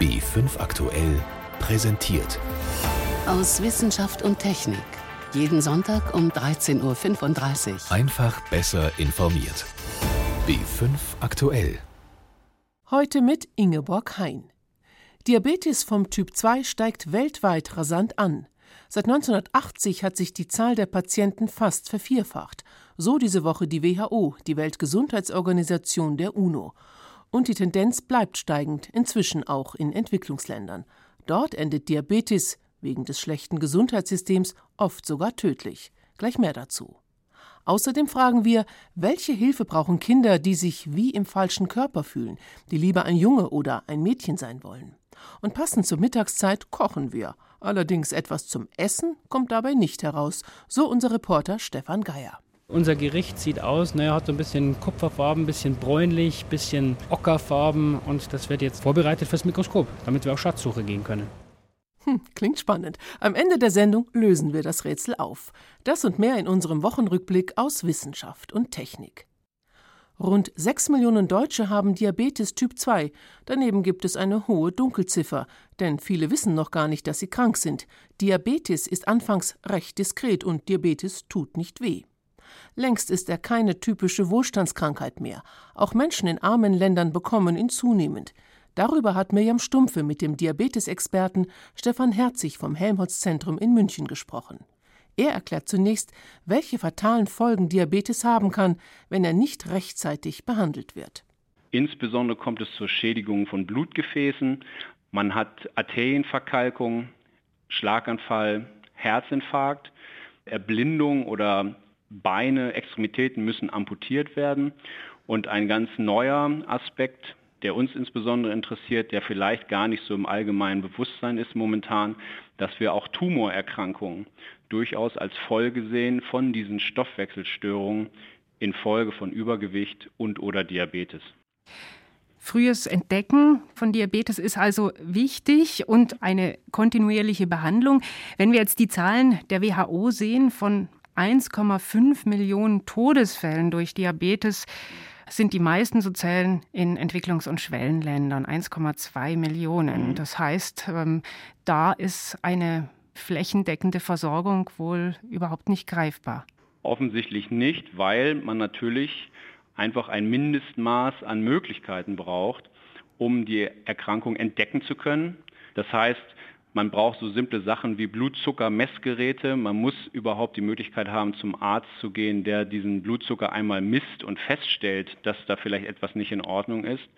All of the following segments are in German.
B5 aktuell präsentiert. Aus Wissenschaft und Technik. Jeden Sonntag um 13.35 Uhr. Einfach besser informiert. B5 aktuell. Heute mit Ingeborg Hein. Diabetes vom Typ 2 steigt weltweit rasant an. Seit 1980 hat sich die Zahl der Patienten fast vervierfacht. So diese Woche die WHO, die Weltgesundheitsorganisation der UNO. Und die Tendenz bleibt steigend, inzwischen auch in Entwicklungsländern. Dort endet Diabetes, wegen des schlechten Gesundheitssystems, oft sogar tödlich. Gleich mehr dazu. Außerdem fragen wir, welche Hilfe brauchen Kinder, die sich wie im falschen Körper fühlen, die lieber ein Junge oder ein Mädchen sein wollen. Und passend zur Mittagszeit kochen wir. Allerdings etwas zum Essen kommt dabei nicht heraus, so unser Reporter Stefan Geier. Unser Gericht sieht aus, naja, hat so ein bisschen Kupferfarben, ein bisschen bräunlich, ein bisschen Ockerfarben und das wird jetzt vorbereitet fürs Mikroskop, damit wir auf Schatzsuche gehen können. Hm, klingt spannend. Am Ende der Sendung lösen wir das Rätsel auf. Das und mehr in unserem Wochenrückblick aus Wissenschaft und Technik. Rund 6 Millionen Deutsche haben Diabetes Typ 2. Daneben gibt es eine hohe Dunkelziffer, denn viele wissen noch gar nicht, dass sie krank sind. Diabetes ist anfangs recht diskret und Diabetes tut nicht weh. Längst ist er keine typische Wohlstandskrankheit mehr. Auch Menschen in armen Ländern bekommen ihn zunehmend. Darüber hat Mirjam Stumpfe mit dem Diabetesexperten Stefan Herzig vom Helmholtz-Zentrum in München gesprochen. Er erklärt zunächst, welche fatalen Folgen Diabetes haben kann, wenn er nicht rechtzeitig behandelt wird. Insbesondere kommt es zur Schädigung von Blutgefäßen. Man hat Arterienverkalkung, Schlaganfall, Herzinfarkt, Erblindung oder Beine, Extremitäten müssen amputiert werden. Und ein ganz neuer Aspekt, der uns insbesondere interessiert, der vielleicht gar nicht so im allgemeinen Bewusstsein ist momentan, dass wir auch Tumorerkrankungen durchaus als Folge sehen von diesen Stoffwechselstörungen infolge von Übergewicht und oder Diabetes. Frühes Entdecken von Diabetes ist also wichtig und eine kontinuierliche Behandlung. Wenn wir jetzt die Zahlen der WHO sehen von 1,5 Millionen Todesfällen durch Diabetes sind die meisten so Zellen in Entwicklungs- und Schwellenländern, 1,2 Millionen. Mhm. Das heißt, ähm, da ist eine flächendeckende Versorgung wohl überhaupt nicht greifbar. Offensichtlich nicht, weil man natürlich einfach ein Mindestmaß an Möglichkeiten braucht, um die Erkrankung entdecken zu können. Das heißt, man braucht so simple Sachen wie Blutzuckermessgeräte. Man muss überhaupt die Möglichkeit haben, zum Arzt zu gehen, der diesen Blutzucker einmal misst und feststellt, dass da vielleicht etwas nicht in Ordnung ist.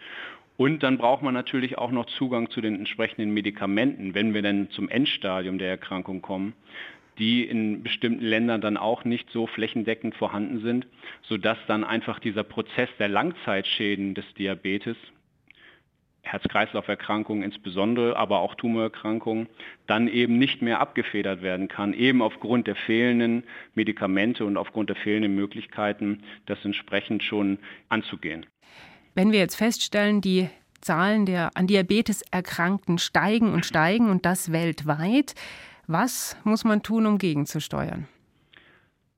Und dann braucht man natürlich auch noch Zugang zu den entsprechenden Medikamenten, wenn wir dann zum Endstadium der Erkrankung kommen, die in bestimmten Ländern dann auch nicht so flächendeckend vorhanden sind, sodass dann einfach dieser Prozess der Langzeitschäden des Diabetes Herz-Kreislauf-Erkrankungen insbesondere, aber auch Tumorerkrankungen, dann eben nicht mehr abgefedert werden kann, eben aufgrund der fehlenden Medikamente und aufgrund der fehlenden Möglichkeiten, das entsprechend schon anzugehen. Wenn wir jetzt feststellen, die Zahlen der an Diabetes Erkrankten steigen und steigen und das weltweit, was muss man tun, um gegenzusteuern?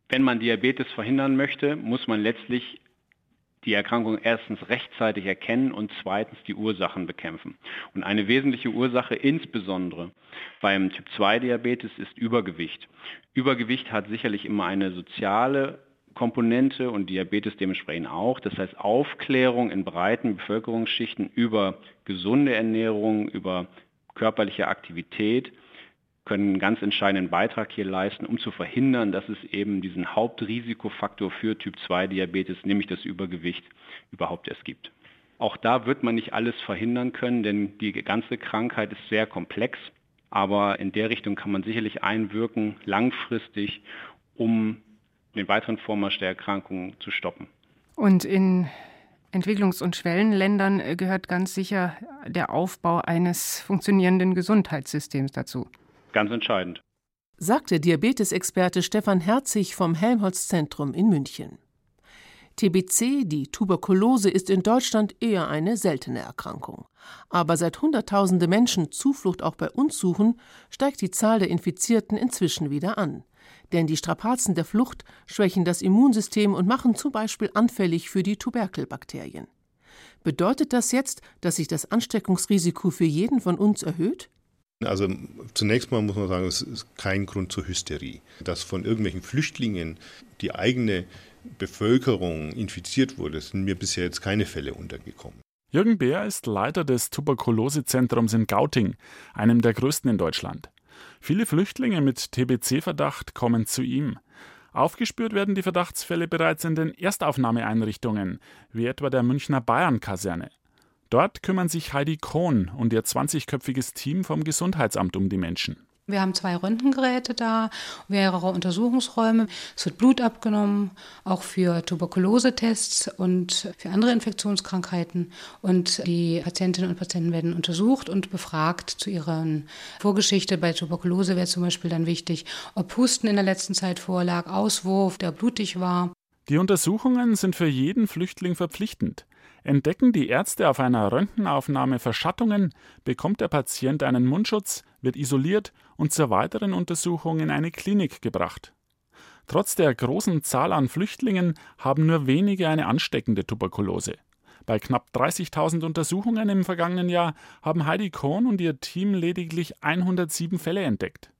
Wenn man Diabetes verhindern möchte, muss man letztlich die Erkrankung erstens rechtzeitig erkennen und zweitens die Ursachen bekämpfen. Und eine wesentliche Ursache insbesondere beim Typ-2-Diabetes ist Übergewicht. Übergewicht hat sicherlich immer eine soziale Komponente und Diabetes dementsprechend auch. Das heißt Aufklärung in breiten Bevölkerungsschichten über gesunde Ernährung, über körperliche Aktivität können einen ganz entscheidenden Beitrag hier leisten, um zu verhindern, dass es eben diesen Hauptrisikofaktor für Typ-2-Diabetes, nämlich das Übergewicht, überhaupt erst gibt. Auch da wird man nicht alles verhindern können, denn die ganze Krankheit ist sehr komplex. Aber in der Richtung kann man sicherlich einwirken, langfristig, um den weiteren Vormarsch der Erkrankung zu stoppen. Und in Entwicklungs- und Schwellenländern äh, gehört ganz sicher der Aufbau eines funktionierenden Gesundheitssystems dazu. Ganz entscheidend. Sagte Diabetesexperte Stefan Herzig vom Helmholtz-Zentrum in München. TBC, die Tuberkulose, ist in Deutschland eher eine seltene Erkrankung. Aber seit Hunderttausende Menschen Zuflucht auch bei uns suchen, steigt die Zahl der Infizierten inzwischen wieder an. Denn die Strapazen der Flucht schwächen das Immunsystem und machen zum Beispiel anfällig für die Tuberkelbakterien. Bedeutet das jetzt, dass sich das Ansteckungsrisiko für jeden von uns erhöht? Also zunächst mal muss man sagen, es ist kein Grund zur Hysterie. Dass von irgendwelchen Flüchtlingen die eigene Bevölkerung infiziert wurde, sind mir bisher jetzt keine Fälle untergekommen. Jürgen Beer ist Leiter des Tuberkulosezentrums in Gauting, einem der größten in Deutschland. Viele Flüchtlinge mit TBC-Verdacht kommen zu ihm. Aufgespürt werden die Verdachtsfälle bereits in den Erstaufnahmeeinrichtungen, wie etwa der Münchner Bayern-Kaserne. Dort kümmern sich Heidi Krohn und ihr 20-köpfiges Team vom Gesundheitsamt um die Menschen. Wir haben zwei Röntgengeräte da, mehrere Untersuchungsräume. Es wird Blut abgenommen, auch für Tuberkulosetests und für andere Infektionskrankheiten. Und die Patientinnen und Patienten werden untersucht und befragt zu ihrer Vorgeschichte. Bei Tuberkulose wäre zum Beispiel dann wichtig, ob Husten in der letzten Zeit vorlag, Auswurf, der blutig war. Die Untersuchungen sind für jeden Flüchtling verpflichtend. Entdecken die Ärzte auf einer Röntgenaufnahme Verschattungen, bekommt der Patient einen Mundschutz, wird isoliert und zur weiteren Untersuchung in eine Klinik gebracht. Trotz der großen Zahl an Flüchtlingen haben nur wenige eine ansteckende Tuberkulose. Bei knapp 30.000 Untersuchungen im vergangenen Jahr haben Heidi Kohn und ihr Team lediglich 107 Fälle entdeckt.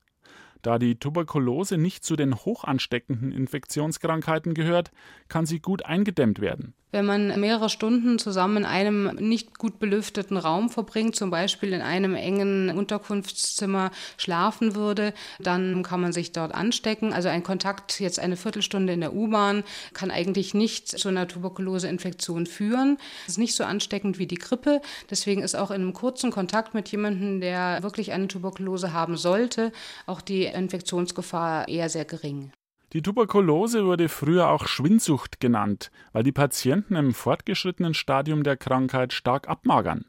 Da die Tuberkulose nicht zu den hochansteckenden Infektionskrankheiten gehört, kann sie gut eingedämmt werden. Wenn man mehrere Stunden zusammen in einem nicht gut belüfteten Raum verbringt, zum Beispiel in einem engen Unterkunftszimmer schlafen würde, dann kann man sich dort anstecken. Also ein Kontakt jetzt eine Viertelstunde in der U-Bahn kann eigentlich nicht zu einer Tuberkuloseinfektion führen. Es ist nicht so ansteckend wie die Grippe. Deswegen ist auch in einem kurzen Kontakt mit jemandem, der wirklich eine Tuberkulose haben sollte, auch die Infektionsgefahr eher sehr gering. Die Tuberkulose wurde früher auch Schwindsucht genannt, weil die Patienten im fortgeschrittenen Stadium der Krankheit stark abmagern.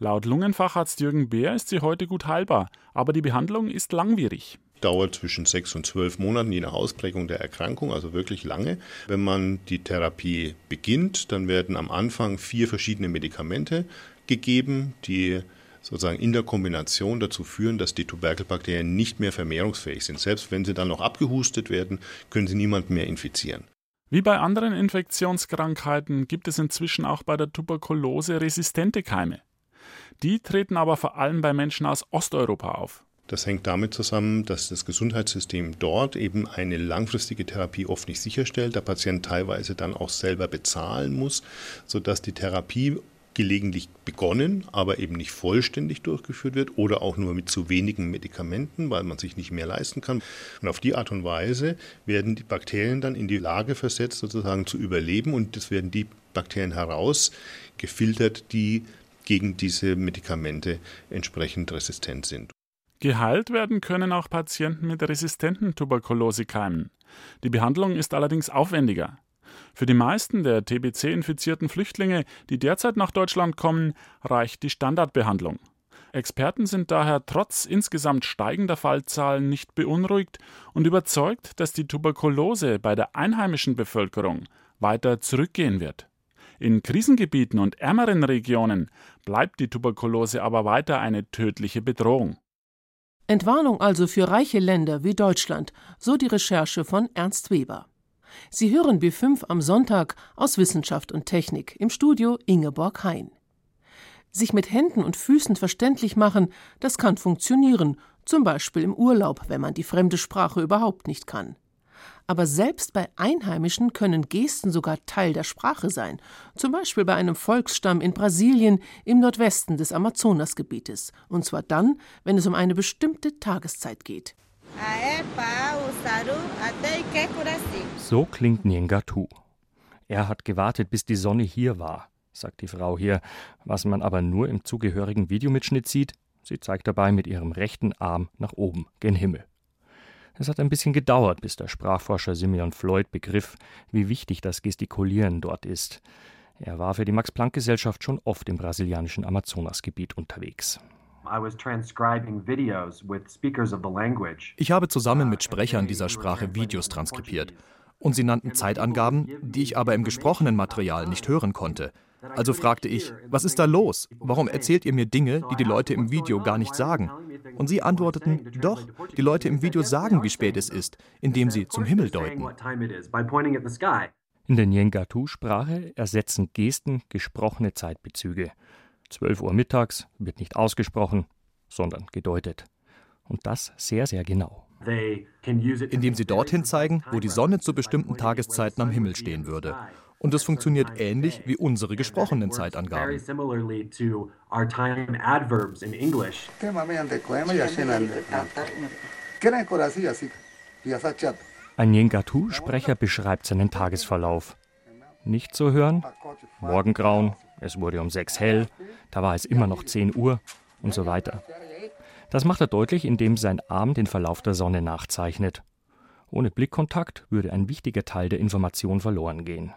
Laut Lungenfacharzt Jürgen Beer ist sie heute gut heilbar, aber die Behandlung ist langwierig dauert zwischen sechs und zwölf Monaten, je nach Ausprägung der Erkrankung, also wirklich lange. Wenn man die Therapie beginnt, dann werden am Anfang vier verschiedene Medikamente gegeben, die sozusagen in der Kombination dazu führen, dass die Tuberkelbakterien nicht mehr vermehrungsfähig sind. Selbst wenn sie dann noch abgehustet werden, können sie niemanden mehr infizieren. Wie bei anderen Infektionskrankheiten gibt es inzwischen auch bei der Tuberkulose resistente Keime. Die treten aber vor allem bei Menschen aus Osteuropa auf. Das hängt damit zusammen, dass das Gesundheitssystem dort eben eine langfristige Therapie oft nicht sicherstellt, der Patient teilweise dann auch selber bezahlen muss, sodass die Therapie gelegentlich begonnen, aber eben nicht vollständig durchgeführt wird oder auch nur mit zu wenigen Medikamenten, weil man sich nicht mehr leisten kann. Und auf die Art und Weise werden die Bakterien dann in die Lage versetzt, sozusagen zu überleben und es werden die Bakterien herausgefiltert, die gegen diese Medikamente entsprechend resistent sind. Geheilt werden können auch Patienten mit resistenten Tuberkulosekeimen. Die Behandlung ist allerdings aufwendiger. Für die meisten der TBC-infizierten Flüchtlinge, die derzeit nach Deutschland kommen, reicht die Standardbehandlung. Experten sind daher trotz insgesamt steigender Fallzahlen nicht beunruhigt und überzeugt, dass die Tuberkulose bei der einheimischen Bevölkerung weiter zurückgehen wird. In Krisengebieten und ärmeren Regionen bleibt die Tuberkulose aber weiter eine tödliche Bedrohung. Entwarnung also für reiche Länder wie Deutschland, so die Recherche von Ernst Weber. Sie hören B5 am Sonntag aus Wissenschaft und Technik im Studio Ingeborg Hein. Sich mit Händen und Füßen verständlich machen, das kann funktionieren, zum Beispiel im Urlaub, wenn man die fremde Sprache überhaupt nicht kann. Aber selbst bei Einheimischen können Gesten sogar Teil der Sprache sein, zum Beispiel bei einem Volksstamm in Brasilien im Nordwesten des Amazonasgebietes, und zwar dann, wenn es um eine bestimmte Tageszeit geht. So klingt Nyengatu. Er hat gewartet, bis die Sonne hier war, sagt die Frau hier, was man aber nur im zugehörigen Videomitschnitt sieht. Sie zeigt dabei mit ihrem rechten Arm nach oben, gen Himmel. Es hat ein bisschen gedauert, bis der Sprachforscher Simeon Floyd begriff, wie wichtig das Gestikulieren dort ist. Er war für die Max-Planck-Gesellschaft schon oft im brasilianischen Amazonasgebiet unterwegs. Ich habe zusammen mit Sprechern dieser Sprache Videos transkribiert. Und sie nannten Zeitangaben, die ich aber im gesprochenen Material nicht hören konnte. Also fragte ich, was ist da los? Warum erzählt ihr mir Dinge, die die Leute im Video gar nicht sagen? Und sie antworteten, doch, die Leute im Video sagen, wie spät es ist, indem sie zum Himmel deuten. In der Nyengatu-Sprache ersetzen Gesten gesprochene Zeitbezüge. 12 Uhr mittags wird nicht ausgesprochen, sondern gedeutet. Und das sehr, sehr genau. Indem sie dorthin zeigen, wo die Sonne zu bestimmten Tageszeiten am Himmel stehen würde. Und es funktioniert ähnlich wie unsere gesprochenen Zeitangaben. Ein Nyengatu-Sprecher beschreibt seinen Tagesverlauf. Nicht zu hören, Morgengrauen, es wurde um sechs hell, da war es immer noch 10 Uhr und so weiter. Das macht er deutlich, indem sein Arm den Verlauf der Sonne nachzeichnet. Ohne Blickkontakt würde ein wichtiger Teil der Information verloren gehen.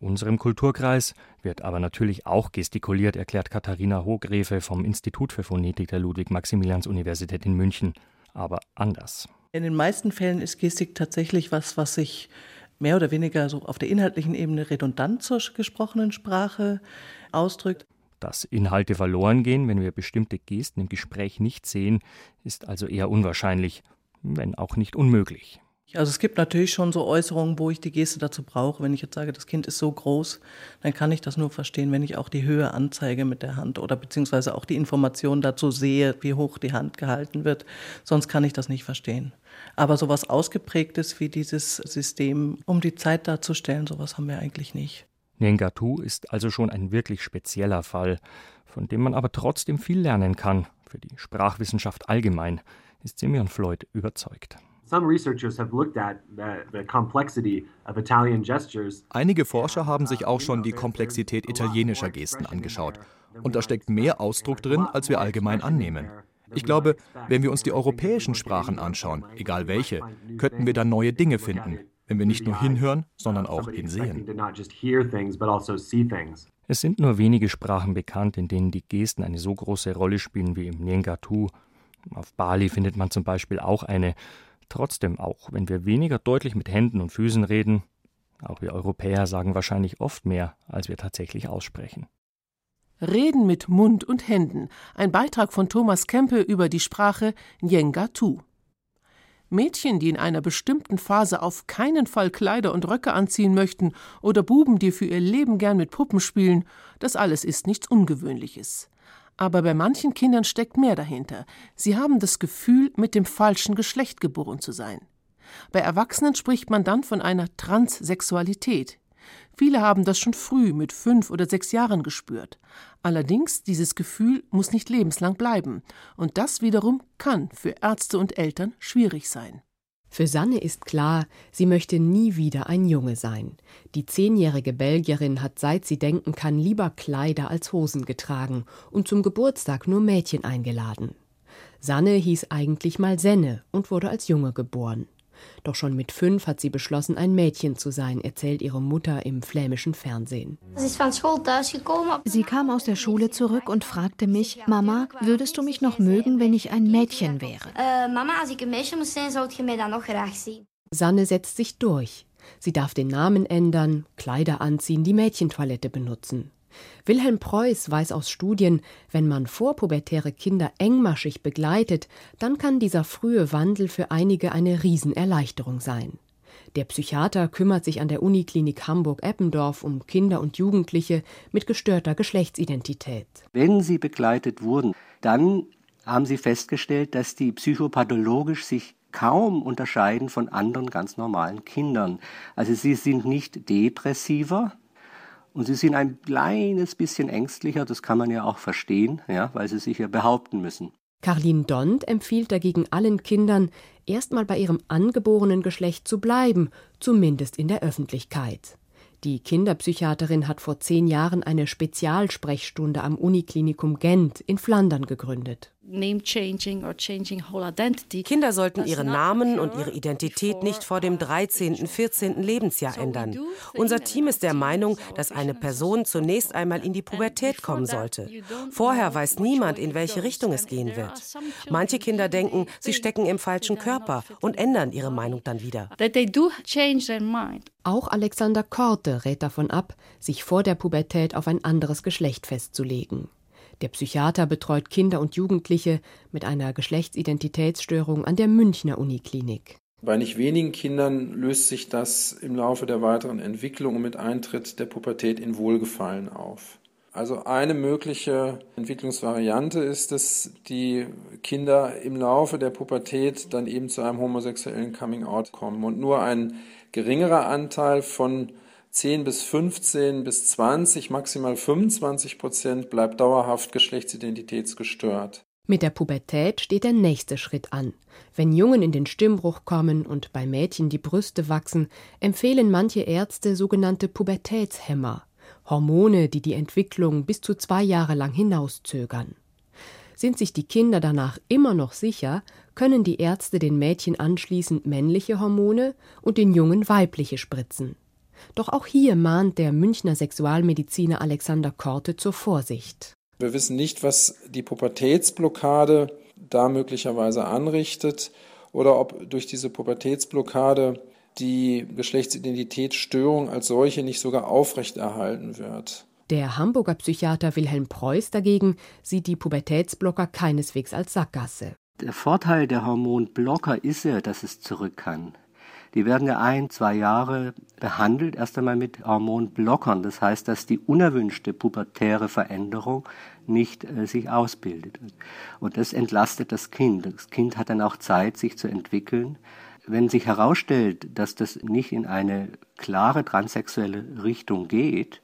In unserem Kulturkreis wird aber natürlich auch gestikuliert, erklärt Katharina Hohgräfe vom Institut für Phonetik der Ludwig-Maximilians-Universität in München, aber anders. In den meisten Fällen ist Gestik tatsächlich was, was sich mehr oder weniger so auf der inhaltlichen Ebene redundant zur gesprochenen Sprache ausdrückt. Dass Inhalte verloren gehen, wenn wir bestimmte Gesten im Gespräch nicht sehen, ist also eher unwahrscheinlich, wenn auch nicht unmöglich. Also es gibt natürlich schon so Äußerungen, wo ich die Geste dazu brauche. Wenn ich jetzt sage, das Kind ist so groß, dann kann ich das nur verstehen, wenn ich auch die Höhe anzeige mit der Hand oder beziehungsweise auch die Information dazu sehe, wie hoch die Hand gehalten wird. Sonst kann ich das nicht verstehen. Aber sowas Ausgeprägtes wie dieses System, um die Zeit darzustellen, sowas haben wir eigentlich nicht. Nengatu ist also schon ein wirklich spezieller Fall, von dem man aber trotzdem viel lernen kann. Für die Sprachwissenschaft allgemein ist Simeon Floyd überzeugt. Einige Forscher haben sich auch schon die Komplexität italienischer Gesten angeschaut. Und da steckt mehr Ausdruck drin, als wir allgemein annehmen. Ich glaube, wenn wir uns die europäischen Sprachen anschauen, egal welche, könnten wir da neue Dinge finden, wenn wir nicht nur hinhören, sondern auch hinsehen. Also es sind nur wenige Sprachen bekannt, in denen die Gesten eine so große Rolle spielen wie im Nyengatu. Auf Bali findet man zum Beispiel auch eine. Trotzdem auch, wenn wir weniger deutlich mit Händen und Füßen reden, auch wir Europäer sagen wahrscheinlich oft mehr, als wir tatsächlich aussprechen. Reden mit Mund und Händen. Ein Beitrag von Thomas Kempe über die Sprache Nyengatu. Mädchen, die in einer bestimmten Phase auf keinen Fall Kleider und Röcke anziehen möchten, oder Buben, die für ihr Leben gern mit Puppen spielen, das alles ist nichts Ungewöhnliches. Aber bei manchen Kindern steckt mehr dahinter. Sie haben das Gefühl, mit dem falschen Geschlecht geboren zu sein. Bei Erwachsenen spricht man dann von einer Transsexualität. Viele haben das schon früh mit fünf oder sechs Jahren gespürt. Allerdings, dieses Gefühl muss nicht lebenslang bleiben. Und das wiederum kann für Ärzte und Eltern schwierig sein. Für Sanne ist klar, sie möchte nie wieder ein Junge sein. Die zehnjährige Belgierin hat seit sie denken kann lieber Kleider als Hosen getragen und zum Geburtstag nur Mädchen eingeladen. Sanne hieß eigentlich mal Senne und wurde als Junge geboren. Doch schon mit fünf hat sie beschlossen, ein Mädchen zu sein, erzählt ihre Mutter im flämischen Fernsehen. Sie kam aus der Schule zurück und fragte mich, Mama, würdest du mich noch mögen, wenn ich ein Mädchen wäre? Sanne setzt sich durch. Sie darf den Namen ändern, Kleider anziehen, die Mädchentoilette benutzen. Wilhelm Preuß weiß aus Studien, wenn man vorpubertäre Kinder engmaschig begleitet, dann kann dieser frühe Wandel für einige eine Riesenerleichterung sein. Der Psychiater kümmert sich an der Uniklinik Hamburg-Eppendorf um Kinder und Jugendliche mit gestörter Geschlechtsidentität. Wenn sie begleitet wurden, dann haben sie festgestellt, dass die psychopathologisch sich kaum unterscheiden von anderen ganz normalen Kindern. Also sie sind nicht depressiver, und sie sind ein kleines bisschen ängstlicher, das kann man ja auch verstehen, ja, weil sie sich ja behaupten müssen. Carlin Dont empfiehlt dagegen allen Kindern, erstmal bei ihrem angeborenen Geschlecht zu bleiben, zumindest in der Öffentlichkeit. Die Kinderpsychiaterin hat vor zehn Jahren eine Spezialsprechstunde am Uniklinikum Gent in Flandern gegründet. Kinder sollten ihren Namen und ihre Identität nicht vor dem 13., 14. Lebensjahr ändern. Unser Team ist der Meinung, dass eine Person zunächst einmal in die Pubertät kommen sollte. Vorher weiß niemand, in welche Richtung es gehen wird. Manche Kinder denken, sie stecken im falschen Körper und ändern ihre Meinung dann wieder. Auch Alexander Korte rät davon ab, sich vor der Pubertät auf ein anderes Geschlecht festzulegen. Der Psychiater betreut Kinder und Jugendliche mit einer Geschlechtsidentitätsstörung an der Münchner Uniklinik. Bei nicht wenigen Kindern löst sich das im Laufe der weiteren Entwicklung und mit Eintritt der Pubertät in Wohlgefallen auf. Also eine mögliche Entwicklungsvariante ist, dass die Kinder im Laufe der Pubertät dann eben zu einem homosexuellen Coming-out kommen und nur ein geringerer Anteil von 10 bis 15 bis 20, maximal 25 Prozent bleibt dauerhaft geschlechtsidentitätsgestört. Mit der Pubertät steht der nächste Schritt an. Wenn Jungen in den Stimmbruch kommen und bei Mädchen die Brüste wachsen, empfehlen manche Ärzte sogenannte Pubertätshemmer, Hormone, die die Entwicklung bis zu zwei Jahre lang hinauszögern. Sind sich die Kinder danach immer noch sicher, können die Ärzte den Mädchen anschließend männliche Hormone und den Jungen weibliche spritzen. Doch auch hier mahnt der Münchner Sexualmediziner Alexander Korte zur Vorsicht. Wir wissen nicht, was die Pubertätsblockade da möglicherweise anrichtet oder ob durch diese Pubertätsblockade die Geschlechtsidentitätsstörung als solche nicht sogar aufrechterhalten wird. Der Hamburger Psychiater Wilhelm Preuß dagegen sieht die Pubertätsblocker keineswegs als Sackgasse. Der Vorteil der Hormonblocker ist ja, dass es zurück kann. Die werden ja ein, zwei Jahre behandelt, erst einmal mit Hormonblockern. Das heißt, dass die unerwünschte pubertäre Veränderung nicht äh, sich ausbildet. Und das entlastet das Kind. Das Kind hat dann auch Zeit, sich zu entwickeln. Wenn sich herausstellt, dass das nicht in eine klare transsexuelle Richtung geht,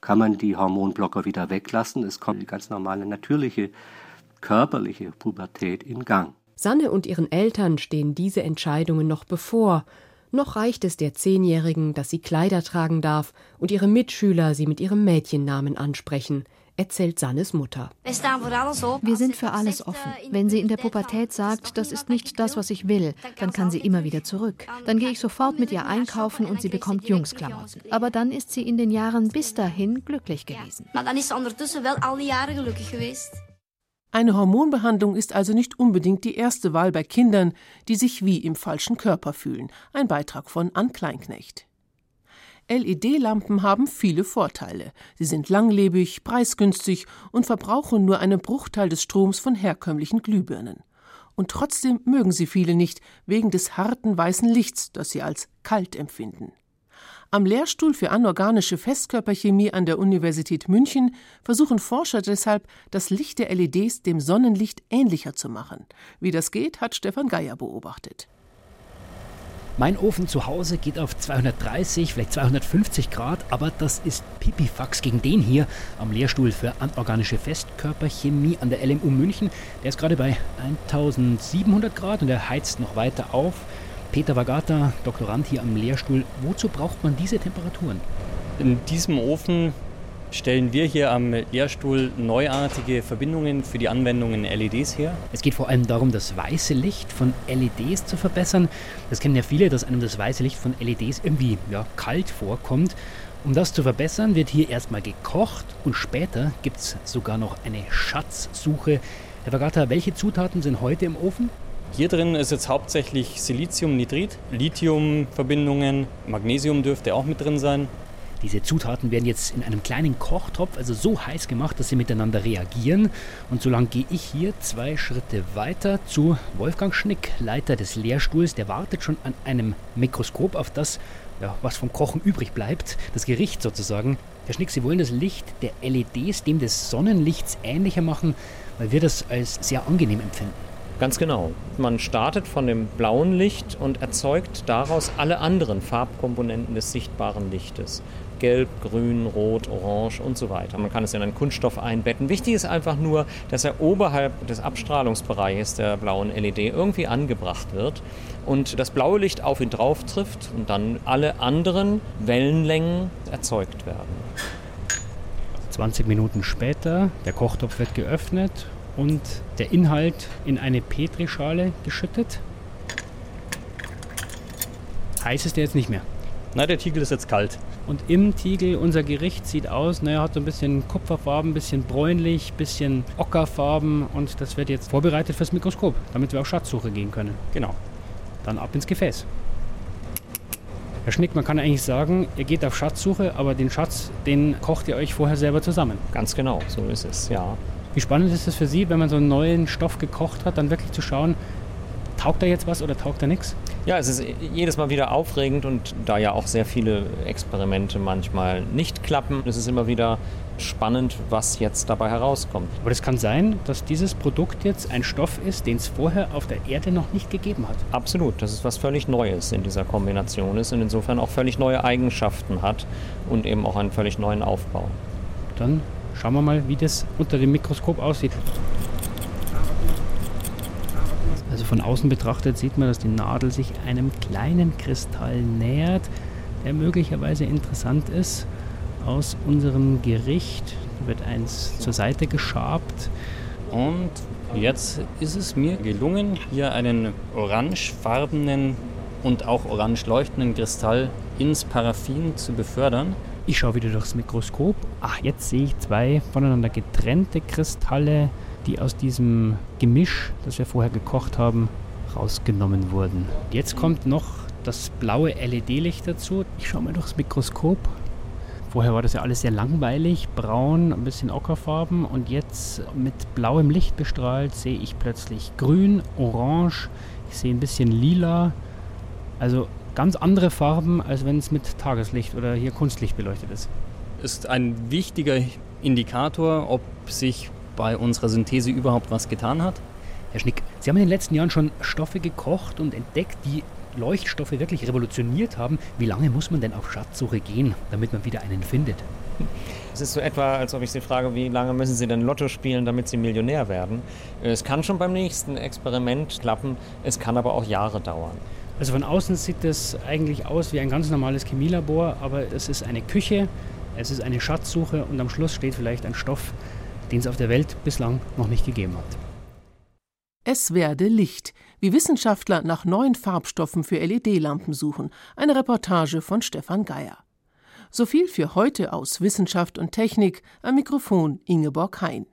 kann man die Hormonblocker wieder weglassen. Es kommt die ganz normale, natürliche, körperliche Pubertät in Gang. Sanne und ihren Eltern stehen diese Entscheidungen noch bevor. Noch reicht es der Zehnjährigen, dass sie Kleider tragen darf und ihre Mitschüler sie mit ihrem Mädchennamen ansprechen, erzählt Sannes Mutter. Wir sind für alles offen. Wenn sie in der Pubertät sagt, das ist nicht das, was ich will, dann kann sie immer wieder zurück. Dann gehe ich sofort mit ihr einkaufen und sie bekommt Jungsklamotten. Aber dann ist sie in den Jahren bis dahin glücklich gewesen. Eine Hormonbehandlung ist also nicht unbedingt die erste Wahl bei Kindern, die sich wie im falschen Körper fühlen. Ein Beitrag von Ann Kleinknecht. LED-Lampen haben viele Vorteile. Sie sind langlebig, preisgünstig und verbrauchen nur einen Bruchteil des Stroms von herkömmlichen Glühbirnen. Und trotzdem mögen sie viele nicht, wegen des harten weißen Lichts, das sie als kalt empfinden. Am Lehrstuhl für anorganische Festkörperchemie an der Universität München versuchen Forscher deshalb, das Licht der LEDs dem Sonnenlicht ähnlicher zu machen. Wie das geht, hat Stefan Geier beobachtet. Mein Ofen zu Hause geht auf 230, vielleicht 250 Grad, aber das ist Pipifax gegen den hier am Lehrstuhl für anorganische Festkörperchemie an der LMU München. Der ist gerade bei 1700 Grad und der heizt noch weiter auf. Peter Vagata, Doktorand hier am Lehrstuhl. Wozu braucht man diese Temperaturen? In diesem Ofen stellen wir hier am Lehrstuhl neuartige Verbindungen für die Anwendung in LEDs her. Es geht vor allem darum, das weiße Licht von LEDs zu verbessern. Das kennen ja viele, dass einem das weiße Licht von LEDs irgendwie ja, kalt vorkommt. Um das zu verbessern, wird hier erstmal gekocht und später gibt es sogar noch eine Schatzsuche. Herr Vagata, welche Zutaten sind heute im Ofen? Hier drin ist jetzt hauptsächlich Siliziumnitrit, Lithiumverbindungen, Magnesium dürfte auch mit drin sein. Diese Zutaten werden jetzt in einem kleinen Kochtopf, also so heiß gemacht, dass sie miteinander reagieren. Und so lang gehe ich hier zwei Schritte weiter zu Wolfgang Schnick, Leiter des Lehrstuhls. Der wartet schon an einem Mikroskop auf das, ja, was vom Kochen übrig bleibt, das Gericht sozusagen. Herr Schnick, Sie wollen das Licht der LEDs dem des Sonnenlichts ähnlicher machen, weil wir das als sehr angenehm empfinden. Ganz genau. Man startet von dem blauen Licht und erzeugt daraus alle anderen Farbkomponenten des sichtbaren Lichtes. Gelb, Grün, Rot, Orange und so weiter. Man kann es in einen Kunststoff einbetten. Wichtig ist einfach nur, dass er oberhalb des Abstrahlungsbereiches der blauen LED irgendwie angebracht wird und das blaue Licht auf ihn drauf trifft und dann alle anderen Wellenlängen erzeugt werden. 20 Minuten später, der Kochtopf wird geöffnet und der Inhalt in eine Petrischale geschüttet. Heiß ist der jetzt nicht mehr. Nein, der Tiegel ist jetzt kalt. Und im Tiegel, unser Gericht sieht aus, naja, hat so ein bisschen Kupferfarben, ein bisschen bräunlich, ein bisschen Ockerfarben und das wird jetzt vorbereitet fürs Mikroskop, damit wir auf Schatzsuche gehen können. Genau. Dann ab ins Gefäß. Herr Schnick, man kann eigentlich sagen, ihr geht auf Schatzsuche, aber den Schatz, den kocht ihr euch vorher selber zusammen. Ganz genau, so ist es, ja. Wie spannend ist es für Sie, wenn man so einen neuen Stoff gekocht hat, dann wirklich zu schauen, Taugt da jetzt was oder taugt da nichts? Ja, es ist jedes Mal wieder aufregend und da ja auch sehr viele Experimente manchmal nicht klappen, ist es immer wieder spannend, was jetzt dabei herauskommt. Aber es kann sein, dass dieses Produkt jetzt ein Stoff ist, den es vorher auf der Erde noch nicht gegeben hat. Absolut, dass es was völlig Neues in dieser Kombination ist und insofern auch völlig neue Eigenschaften hat und eben auch einen völlig neuen Aufbau. Dann schauen wir mal, wie das unter dem Mikroskop aussieht. Also von außen betrachtet sieht man, dass die Nadel sich einem kleinen Kristall nähert, der möglicherweise interessant ist aus unserem Gericht. Wird eins zur Seite geschabt. Und jetzt ist es mir gelungen, hier einen orangefarbenen und auch orange leuchtenden Kristall ins Paraffin zu befördern. Ich schaue wieder durchs Mikroskop. Ach, jetzt sehe ich zwei voneinander getrennte Kristalle, die aus diesem Gemisch, das wir vorher gekocht haben, rausgenommen wurden. Jetzt kommt noch das blaue LED-Licht dazu. Ich schaue mal durchs Mikroskop. Vorher war das ja alles sehr langweilig, braun, ein bisschen ockerfarben und jetzt mit blauem Licht bestrahlt sehe ich plötzlich grün, orange, ich sehe ein bisschen lila. Also ganz andere Farben, als wenn es mit Tageslicht oder hier Kunstlicht beleuchtet ist. Ist ein wichtiger Indikator, ob sich bei unserer Synthese überhaupt was getan hat. Herr Schnick, Sie haben in den letzten Jahren schon Stoffe gekocht und entdeckt, die Leuchtstoffe wirklich revolutioniert haben, wie lange muss man denn auf Schatzsuche gehen, damit man wieder einen findet? Es ist so etwa, als ob ich Sie frage, wie lange müssen Sie denn Lotto spielen, damit Sie Millionär werden? Es kann schon beim nächsten Experiment klappen, es kann aber auch Jahre dauern. Also von außen sieht das eigentlich aus wie ein ganz normales Chemielabor, aber es ist eine Küche, es ist eine Schatzsuche und am Schluss steht vielleicht ein Stoff, den es auf der Welt bislang noch nicht gegeben hat. Es werde Licht, wie Wissenschaftler nach neuen Farbstoffen für LED-Lampen suchen. Eine Reportage von Stefan Geier. So viel für heute aus Wissenschaft und Technik. Am Mikrofon Ingeborg Hein.